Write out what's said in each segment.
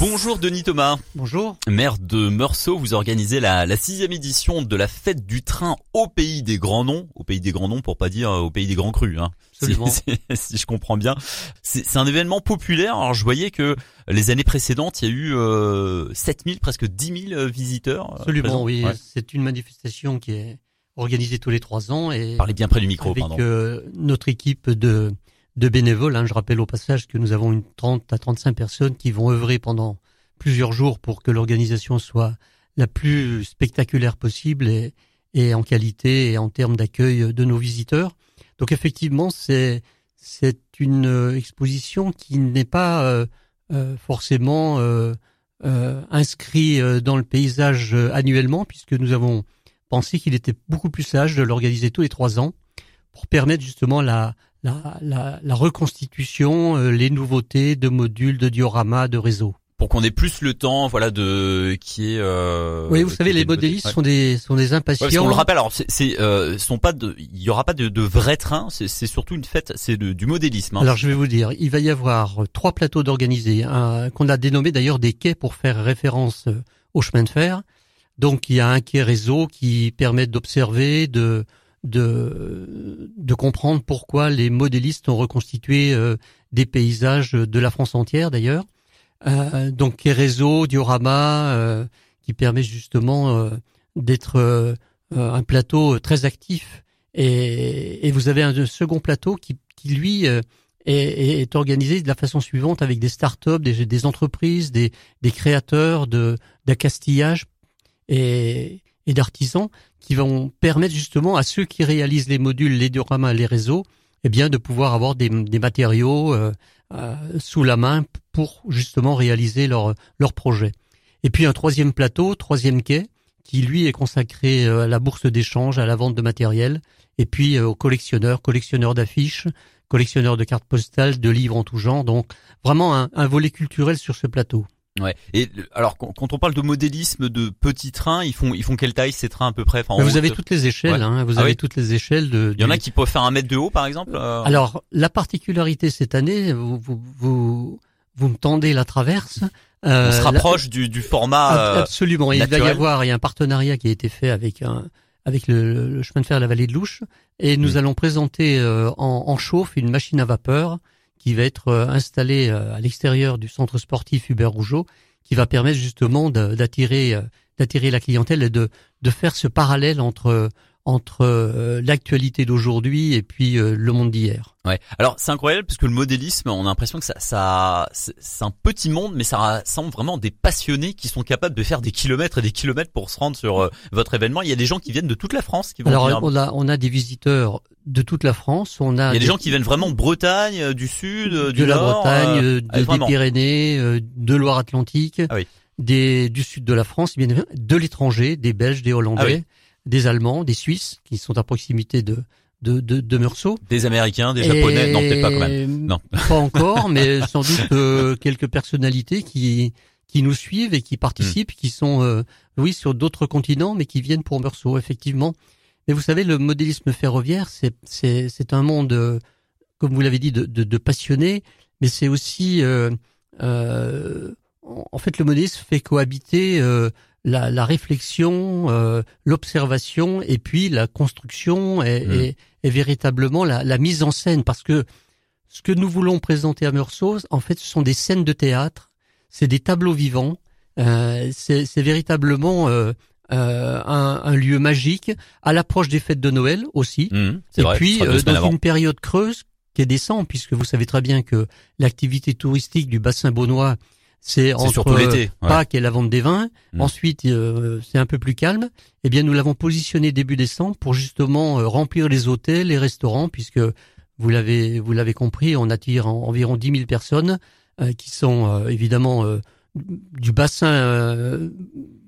Bonjour Denis Thomas. Bonjour. Maire de Meursault, vous organisez la, la sixième édition de la fête du train au pays des grands noms, au pays des grands noms pour pas dire au pays des grands crus, hein. Si, si, je comprends bien. C'est un événement populaire. Alors je voyais que les années précédentes, il y a eu euh, 7000, presque 10 000 visiteurs. Euh, Absolument, oui. C'est une manifestation qui est organisée tous les trois ans et parlez bien près du micro, avec pardon. Euh, notre équipe de de bénévoles. Hein. Je rappelle au passage que nous avons une 30 à 35 personnes qui vont œuvrer pendant plusieurs jours pour que l'organisation soit la plus spectaculaire possible et, et en qualité et en termes d'accueil de nos visiteurs. Donc effectivement, c'est c'est une euh, exposition qui n'est pas euh, euh, forcément euh, euh, inscrit dans le paysage annuellement, puisque nous avons pensé qu'il était beaucoup plus sage de l'organiser tous les trois ans pour permettre justement la, la, la, la reconstitution, euh, les nouveautés de modules, de dioramas, de réseaux pour qu'on ait plus le temps, voilà, de qui est. Euh, oui, vous savez, les modélistes sont des sont des impatients. on le rappelle, alors c'est euh, sont pas de, il y aura pas de, de vrais trains, c'est surtout une fête, c'est du modélisme. Hein. Alors je vais vous dire, il va y avoir trois plateaux d'organisés, qu'on a dénommé d'ailleurs des quais pour faire référence euh, au chemin de fer. Donc il y a un quai réseau qui permet d'observer, de de, de comprendre pourquoi les modélistes ont reconstitué euh, des paysages de la France entière d'ailleurs. Euh, donc réseau, diorama, euh, qui permet justement euh, d'être un plateau très actif. Et, et, vous avez un second plateau qui, qui lui est, est, organisé de la façon suivante avec des startups, des, des entreprises, des, des créateurs de d'accastillage et, et d'artisans qui vont permettre justement à ceux qui réalisent les modules, les dioramas, les réseaux, eh bien de pouvoir avoir des, matériaux euh, euh, sous la main pour justement réaliser leur leur projet. Et puis un troisième plateau, troisième quai, qui lui est consacré euh, à la bourse d'échange, à la vente de matériel, et puis aux collectionneurs, collectionneurs d'affiches, collectionneurs de cartes postales, de livres en tout genre. Donc vraiment un volet culturel sur ce plateau. Ouais. Et alors quand on parle de modélisme de petits trains, ils font ils font quelle taille ces trains à peu près? Enfin, Vous avez toutes les échelles. Hein, vous ah avez toutes les échelles de. Il y en a qui peuvent faire un mètre de haut par exemple. Euh? Alors la particularité cette année, vous vous vous, vous me tendez la traverse. Euh, on se rapproche du, du format. Euh, absolument. Il va y avoir il y a un partenariat qui a été fait avec un avec le, le chemin de fer de la vallée de Louche et nous allons présenter euh, en, en chauffe une machine à vapeur qui va être euh, installé euh, à l'extérieur du centre sportif Hubert Rougeau, qui va permettre justement d'attirer euh, d'attirer la clientèle et de de faire ce parallèle entre entre euh, l'actualité d'aujourd'hui et puis euh, le monde d'hier. Ouais. Alors c'est incroyable parce que le modélisme, on a l'impression que ça, ça c'est un petit monde, mais ça rassemble vraiment des passionnés qui sont capables de faire des kilomètres et des kilomètres pour se rendre sur euh, votre événement. Il y a des gens qui viennent de toute la France qui vont. Alors on a on a des visiteurs de toute la France. On a. Il y a des, gens qui viennent vraiment de Bretagne, du sud, de du la Bretagne, de, des Pyrénées, de Loire-Atlantique. Ah oui. Des, du sud de la France, bien de l'étranger, des Belges, des Hollandais. Ah des Allemands, des Suisses qui sont à proximité de de, de, de Meursault. Des Américains, des Japonais, non peut-être pas quand même. Non. Pas encore, mais sans doute euh, quelques personnalités qui qui nous suivent et qui participent, qui sont euh, oui sur d'autres continents, mais qui viennent pour Meursault effectivement. Mais vous savez, le modélisme ferroviaire, c'est c'est c'est un monde, euh, comme vous l'avez dit, de, de, de passionnés, mais c'est aussi en fait le modélisme fait cohabiter la, la réflexion, euh, l'observation et puis la construction et, mmh. et, et véritablement la, la, mise en scène. Parce que ce que nous voulons présenter à Meursault, en fait, ce sont des scènes de théâtre, c'est des tableaux vivants, euh, c'est véritablement euh, euh, un, un, lieu magique à l'approche des fêtes de Noël aussi. Mmh, et vrai, puis euh, dans une période creuse qui est décente, puisque vous savez très bien que l'activité touristique du bassin bonnois c'est entre l'été, Pâques et la vente des vins. Mm. Ensuite, euh, c'est un peu plus calme. Eh bien, nous l'avons positionné début décembre pour justement euh, remplir les hôtels, les restaurants, puisque vous l'avez vous l'avez compris, on attire environ 10 000 personnes euh, qui sont évidemment du bassin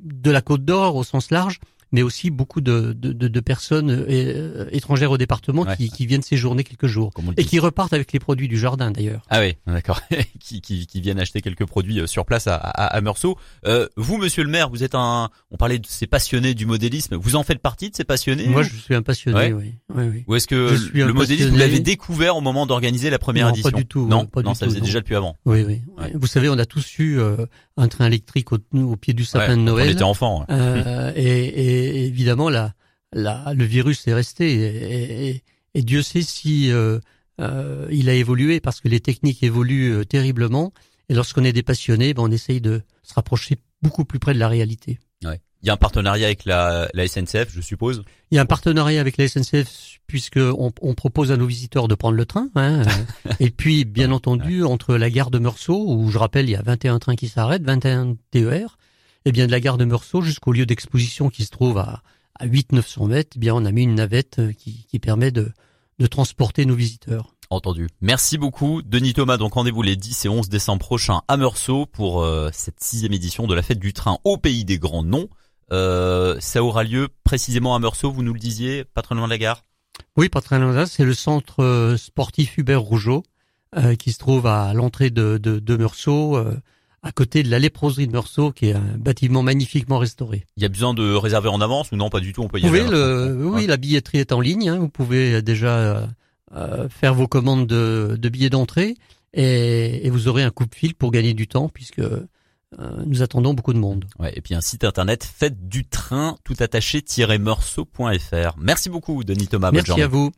de la Côte d'Or au sens large, mais aussi beaucoup de, de, de, personnes euh, étrangères au département qui, qui, viennent séjourner quelques jours et qui repartent avec les produits du jardin d'ailleurs. Ah oui, d'accord. qui, qui, qui, viennent acheter quelques produits euh, sur place à, à, à Meursault. Euh, vous, Monsieur le Maire, vous êtes un. On parlait de ces passionnés du modélisme. Vous en faites partie de ces passionnés Moi, je suis un passionné. Oui. Oui, oui. Ou est-ce que le modélisme vous l'avez découvert au moment d'organiser la première non, édition Pas du tout. Non, pas non, du ça faisait déjà depuis avant. Oui, oui. Vous savez, on a tous eu euh, un train électrique au, au pied du sapin de Noël. On était enfant. Euh, et, et, évidemment, la, la, le virus est resté. Et, et Dieu sait si euh, euh, il a évolué parce que les techniques évoluent euh, terriblement. Et lorsqu'on est des passionnés, ben, on essaye de se rapprocher beaucoup plus près de la réalité. Ouais. Il y a un partenariat avec la, la SNCF, je suppose? Il y a un partenariat avec la SNCF puisque on, on propose à nos visiteurs de prendre le train. Hein, et puis, bien entendu, entre la gare de Meursault, où je rappelle, il y a 21 trains qui s'arrêtent, 21 TER, et bien de la gare de Meursault jusqu'au lieu d'exposition qui se trouve à, à 800-900 mètres, eh bien on a mis une navette qui, qui permet de, de transporter nos visiteurs. Entendu. Merci beaucoup, Denis Thomas. Donc rendez-vous les 10 et 11 décembre prochains à Meursault pour euh, cette sixième édition de la fête du train au pays des grands noms. Euh, ça aura lieu précisément à Meursault, vous nous le disiez, pas très loin de la gare? Oui, pas très loin de là. C'est le centre euh, sportif Hubert Rougeau euh, qui se trouve à l'entrée de, de, de Meursault, euh, à côté de la léproserie de Meursault, qui est un bâtiment magnifiquement restauré. Il y a besoin de réserver en avance ou non Pas du tout, on peut y aller. Le, oui, la billetterie est en ligne. Hein, vous pouvez déjà euh, faire vos commandes de, de billets d'entrée et, et, vous aurez un coup de fil pour gagner du temps puisque euh, nous attendons beaucoup de monde. Ouais, et puis un site internet faites du train tout attaché-meursault.fr. Merci beaucoup Denis Thomas. Merci à vous.